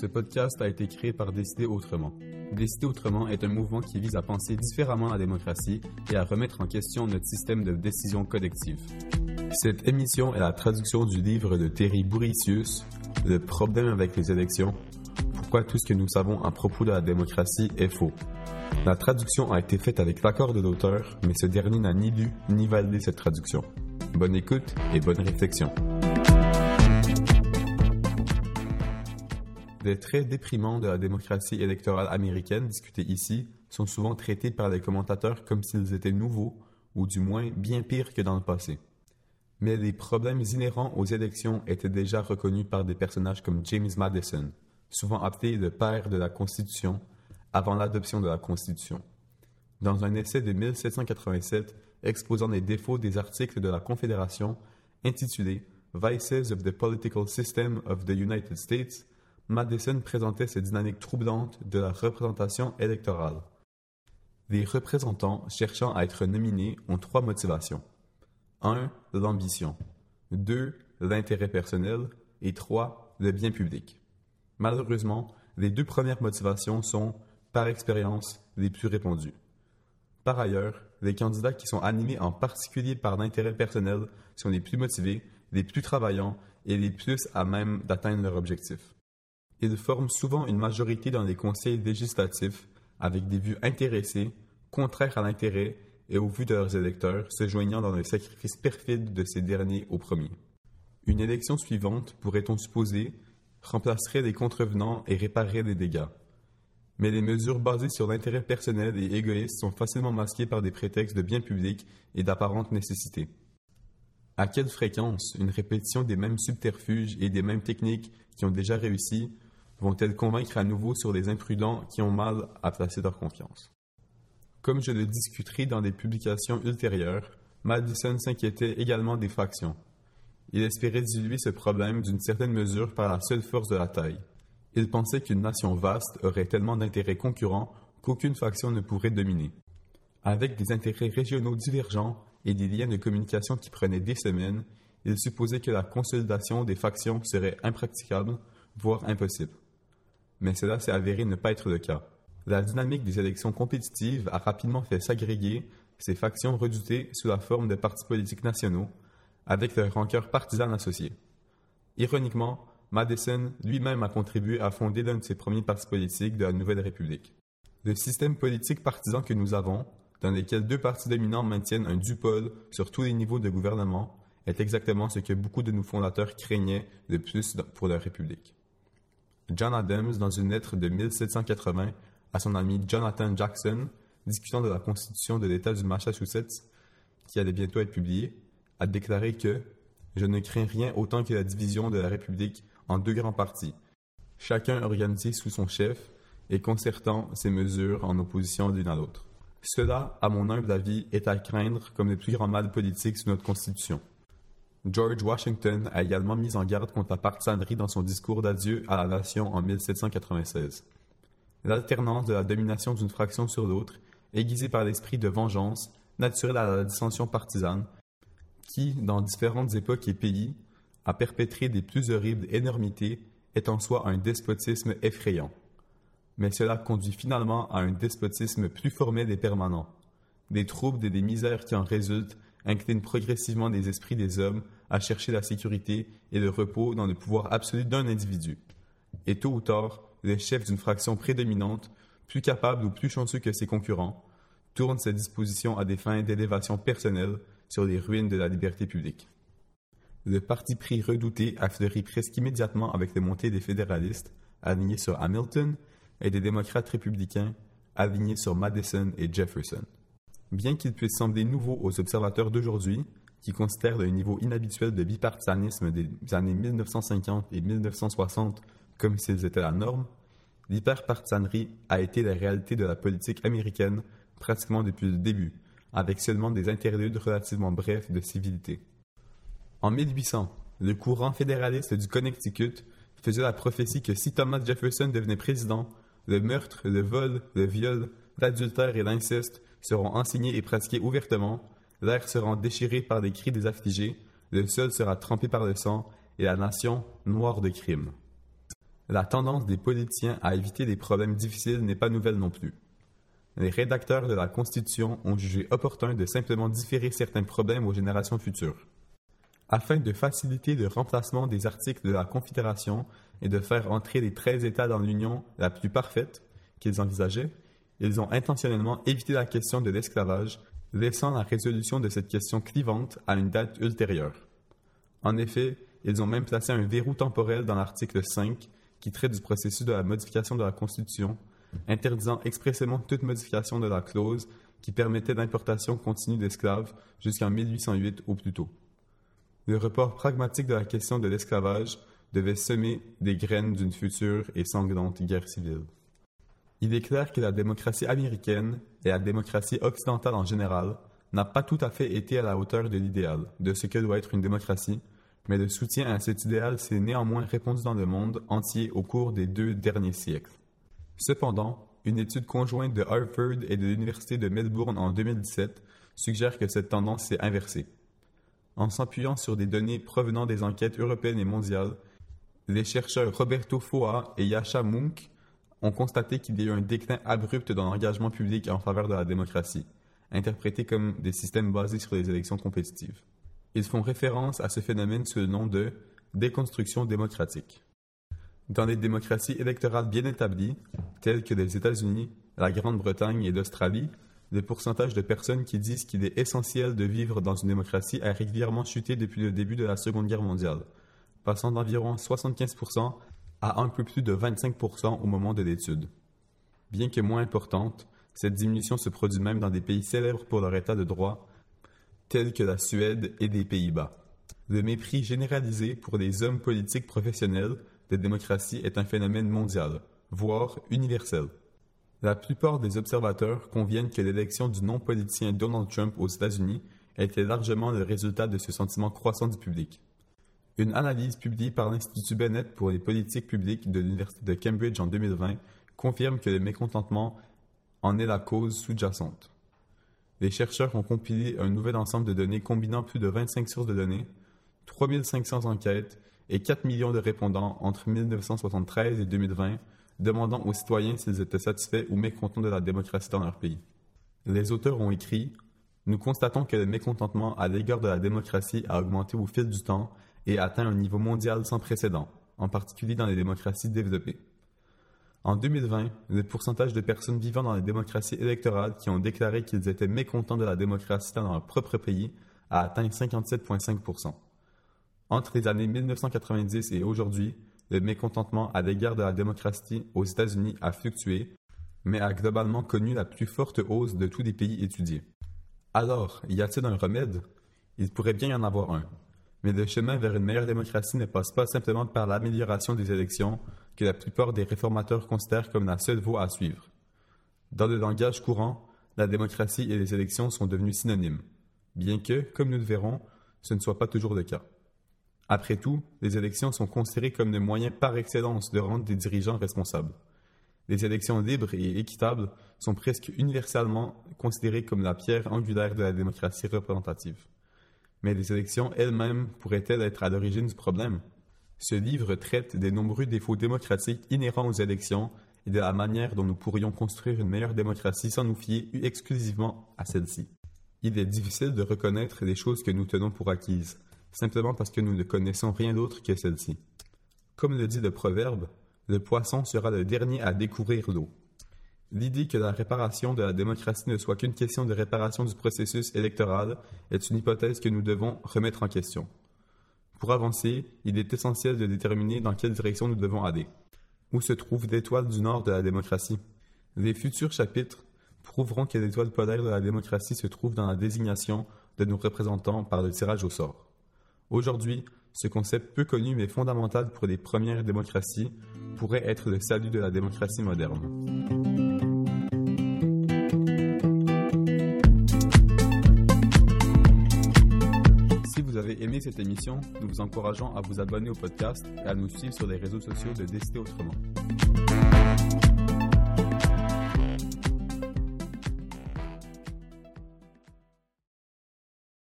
Ce podcast a été créé par Décider Autrement. Décider Autrement est un mouvement qui vise à penser différemment la démocratie et à remettre en question notre système de décision collective. Cette émission est la traduction du livre de Terry Bouricius, Le problème avec les élections, pourquoi tout ce que nous savons à propos de la démocratie est faux? La traduction a été faite avec l'accord de l'auteur, mais ce dernier n'a ni lu ni validé cette traduction. Bonne écoute et bonne réflexion. Les traits déprimants de la démocratie électorale américaine discutés ici sont souvent traités par les commentateurs comme s'ils étaient nouveaux, ou du moins bien pires que dans le passé. Mais les problèmes inhérents aux élections étaient déjà reconnus par des personnages comme James Madison, souvent appelé le père de la Constitution, avant l'adoption de la Constitution. Dans un essai de 1787 exposant les défauts des articles de la Confédération intitulé Vices of the Political System of the United States, Madison présentait ces dynamiques troublantes de la représentation électorale. Les représentants cherchant à être nominés ont trois motivations. 1. L'ambition. 2. L'intérêt personnel. Et 3. Le bien public. Malheureusement, les deux premières motivations sont, par expérience, les plus répandues. Par ailleurs, les candidats qui sont animés en particulier par l'intérêt personnel sont les plus motivés, les plus travaillants et les plus à même d'atteindre leur objectif. Ils forment souvent une majorité dans les conseils législatifs avec des vues intéressées, contraires à l'intérêt et au vu de leurs électeurs, se joignant dans le sacrifice perfide de ces derniers au premier. Une élection suivante, pourrait-on supposer, remplacerait les contrevenants et réparerait les dégâts. Mais les mesures basées sur l'intérêt personnel et égoïste sont facilement masquées par des prétextes de bien public et d'apparente nécessité. À quelle fréquence une répétition des mêmes subterfuges et des mêmes techniques qui ont déjà réussi vont-elles convaincre à nouveau sur les imprudents qui ont mal à placer leur confiance? Comme je le discuterai dans des publications ultérieures, Madison s'inquiétait également des factions. Il espérait diluer ce problème d'une certaine mesure par la seule force de la taille. Il pensait qu'une nation vaste aurait tellement d'intérêts concurrents qu'aucune faction ne pourrait dominer. Avec des intérêts régionaux divergents et des liens de communication qui prenaient des semaines, il supposait que la consolidation des factions serait impraticable, voire impossible mais cela s'est avéré ne pas être le cas. La dynamique des élections compétitives a rapidement fait s'agréger ces factions redoutées sous la forme de partis politiques nationaux, avec leurs rancœurs partisanes associées. Ironiquement, Madison lui-même a contribué à fonder l'un de ses premiers partis politiques de la Nouvelle République. Le système politique partisan que nous avons, dans lequel deux partis dominants maintiennent un dupole sur tous les niveaux de gouvernement, est exactement ce que beaucoup de nos fondateurs craignaient le plus pour leur République. John Adams, dans une lettre de 1780 à son ami Jonathan Jackson, discutant de la Constitution de l'État du Massachusetts, qui allait bientôt être publiée, a déclaré que Je ne crains rien autant que la division de la République en deux grands partis, chacun organisé sous son chef et concertant ses mesures en opposition l'une à l'autre. Cela, à mon humble avis, est à craindre comme le plus grand mal politique sous notre Constitution. George Washington a également mis en garde contre la partisanerie dans son discours d'adieu à la nation en 1796. L'alternance de la domination d'une fraction sur l'autre, aiguisée par l'esprit de vengeance, naturel à la dissension partisane, qui, dans différentes époques et pays, a perpétré des plus horribles énormités, est en soi un despotisme effrayant. Mais cela conduit finalement à un despotisme plus formel et permanent. Des troubles et des misères qui en résultent incline progressivement les esprits des hommes à chercher la sécurité et le repos dans le pouvoir absolu d'un individu. Et tôt ou tard, le chef d'une fraction prédominante, plus capable ou plus chanceux que ses concurrents, tourne sa disposition à des fins d'élévation personnelle sur les ruines de la liberté publique. Le parti pris redouté a fleuri presque immédiatement avec les montées des fédéralistes, alignés sur Hamilton, et des démocrates républicains, alignés sur Madison et Jefferson. Bien qu'il puisse sembler nouveau aux observateurs d'aujourd'hui, qui considèrent le niveau inhabituel de bipartisanisme des années 1950 et 1960 comme s'ils étaient la norme, l'hyperpartisanerie a été la réalité de la politique américaine pratiquement depuis le début, avec seulement des interludes relativement brefs de civilité. En 1800, le courant fédéraliste du Connecticut faisait la prophétie que si Thomas Jefferson devenait président, le meurtre, le vol, le viol, l'adultère et l'inceste seront enseignés et pratiqués ouvertement, l'air sera déchiré par les cris des affligés, le sol sera trempé par le sang, et la nation noire de crime. La tendance des politiciens à éviter des problèmes difficiles n'est pas nouvelle non plus. Les rédacteurs de la Constitution ont jugé opportun de simplement différer certains problèmes aux générations futures. Afin de faciliter le remplacement des articles de la Confédération et de faire entrer les 13 États dans l'Union la plus parfaite qu'ils envisageaient, ils ont intentionnellement évité la question de l'esclavage, laissant la résolution de cette question clivante à une date ultérieure. En effet, ils ont même placé un verrou temporel dans l'article 5 qui traite du processus de la modification de la Constitution, interdisant expressément toute modification de la clause qui permettait l'importation continue d'esclaves jusqu'en 1808 ou plus tôt. Le report pragmatique de la question de l'esclavage devait semer des graines d'une future et sanglante guerre civile. Il clair que la démocratie américaine et la démocratie occidentale en général n'a pas tout à fait été à la hauteur de l'idéal de ce que doit être une démocratie, mais le soutien à cet idéal s'est néanmoins répandu dans le monde entier au cours des deux derniers siècles. Cependant, une étude conjointe de Harvard et de l'Université de Melbourne en 2017 suggère que cette tendance s'est inversée. En s'appuyant sur des données provenant des enquêtes européennes et mondiales, les chercheurs Roberto Foa et Yasha Munk ont constaté qu'il y a eu un déclin abrupt dans l'engagement public en faveur de la démocratie, interprété comme des systèmes basés sur les élections compétitives. Ils font référence à ce phénomène sous le nom de déconstruction démocratique. Dans les démocraties électorales bien établies, telles que les États-Unis, la Grande-Bretagne et l'Australie, le pourcentage de personnes qui disent qu'il est essentiel de vivre dans une démocratie a régulièrement chuté depuis le début de la Seconde Guerre mondiale, passant d'environ 75% à un peu plus de 25% au moment de l'étude. Bien que moins importante, cette diminution se produit même dans des pays célèbres pour leur état de droit, tels que la Suède et les Pays-Bas. Le mépris généralisé pour les hommes politiques professionnels de démocratie est un phénomène mondial, voire universel. La plupart des observateurs conviennent que l'élection du non-politicien Donald Trump aux États-Unis était largement le résultat de ce sentiment croissant du public. Une analyse publiée par l'Institut Bennett pour les politiques publiques de l'Université de Cambridge en 2020 confirme que le mécontentement en est la cause sous-jacente. Les chercheurs ont compilé un nouvel ensemble de données combinant plus de 25 sources de données, 3500 enquêtes et 4 millions de répondants entre 1973 et 2020 demandant aux citoyens s'ils étaient satisfaits ou mécontents de la démocratie dans leur pays. Les auteurs ont écrit Nous constatons que le mécontentement à l'égard de la démocratie a augmenté au fil du temps et atteint un niveau mondial sans précédent, en particulier dans les démocraties développées. En 2020, le pourcentage de personnes vivant dans les démocraties électorales qui ont déclaré qu'ils étaient mécontents de la démocratie dans leur propre pays a atteint 57,5% Entre les années 1990 et aujourd'hui, le mécontentement à l'égard de la démocratie aux États-Unis a fluctué, mais a globalement connu la plus forte hausse de tous les pays étudiés. Alors, y a-t-il un remède? Il pourrait bien y en avoir un. Mais le chemin vers une meilleure démocratie ne passe pas simplement par l'amélioration des élections que la plupart des réformateurs considèrent comme la seule voie à suivre. Dans le langage courant, la démocratie et les élections sont devenus synonymes, bien que, comme nous le verrons, ce ne soit pas toujours le cas. Après tout, les élections sont considérées comme le moyen par excellence de rendre des dirigeants responsables. Les élections libres et équitables sont presque universellement considérées comme la pierre angulaire de la démocratie représentative mais les élections elles-mêmes pourraient-elles être à l'origine du problème? Ce livre traite des nombreux défauts démocratiques inhérents aux élections et de la manière dont nous pourrions construire une meilleure démocratie sans nous fier exclusivement à celle-ci. Il est difficile de reconnaître les choses que nous tenons pour acquises, simplement parce que nous ne connaissons rien d'autre que celle-ci. Comme le dit le proverbe, le poisson sera le dernier à découvrir l'eau. L'idée que la réparation de la démocratie ne soit qu'une question de réparation du processus électoral est une hypothèse que nous devons remettre en question. Pour avancer, il est essentiel de déterminer dans quelle direction nous devons aller. Où se trouve l'étoile du nord de la démocratie? Les futurs chapitres prouveront que l'étoile polaire de la démocratie se trouve dans la désignation de nos représentants par le tirage au sort. Aujourd'hui, ce concept peu connu mais fondamental pour les premières démocraties pourrait être le salut de la démocratie moderne. Cette émission, nous vous encourageons à vous abonner au podcast et à nous suivre sur les réseaux sociaux de Décider Autrement.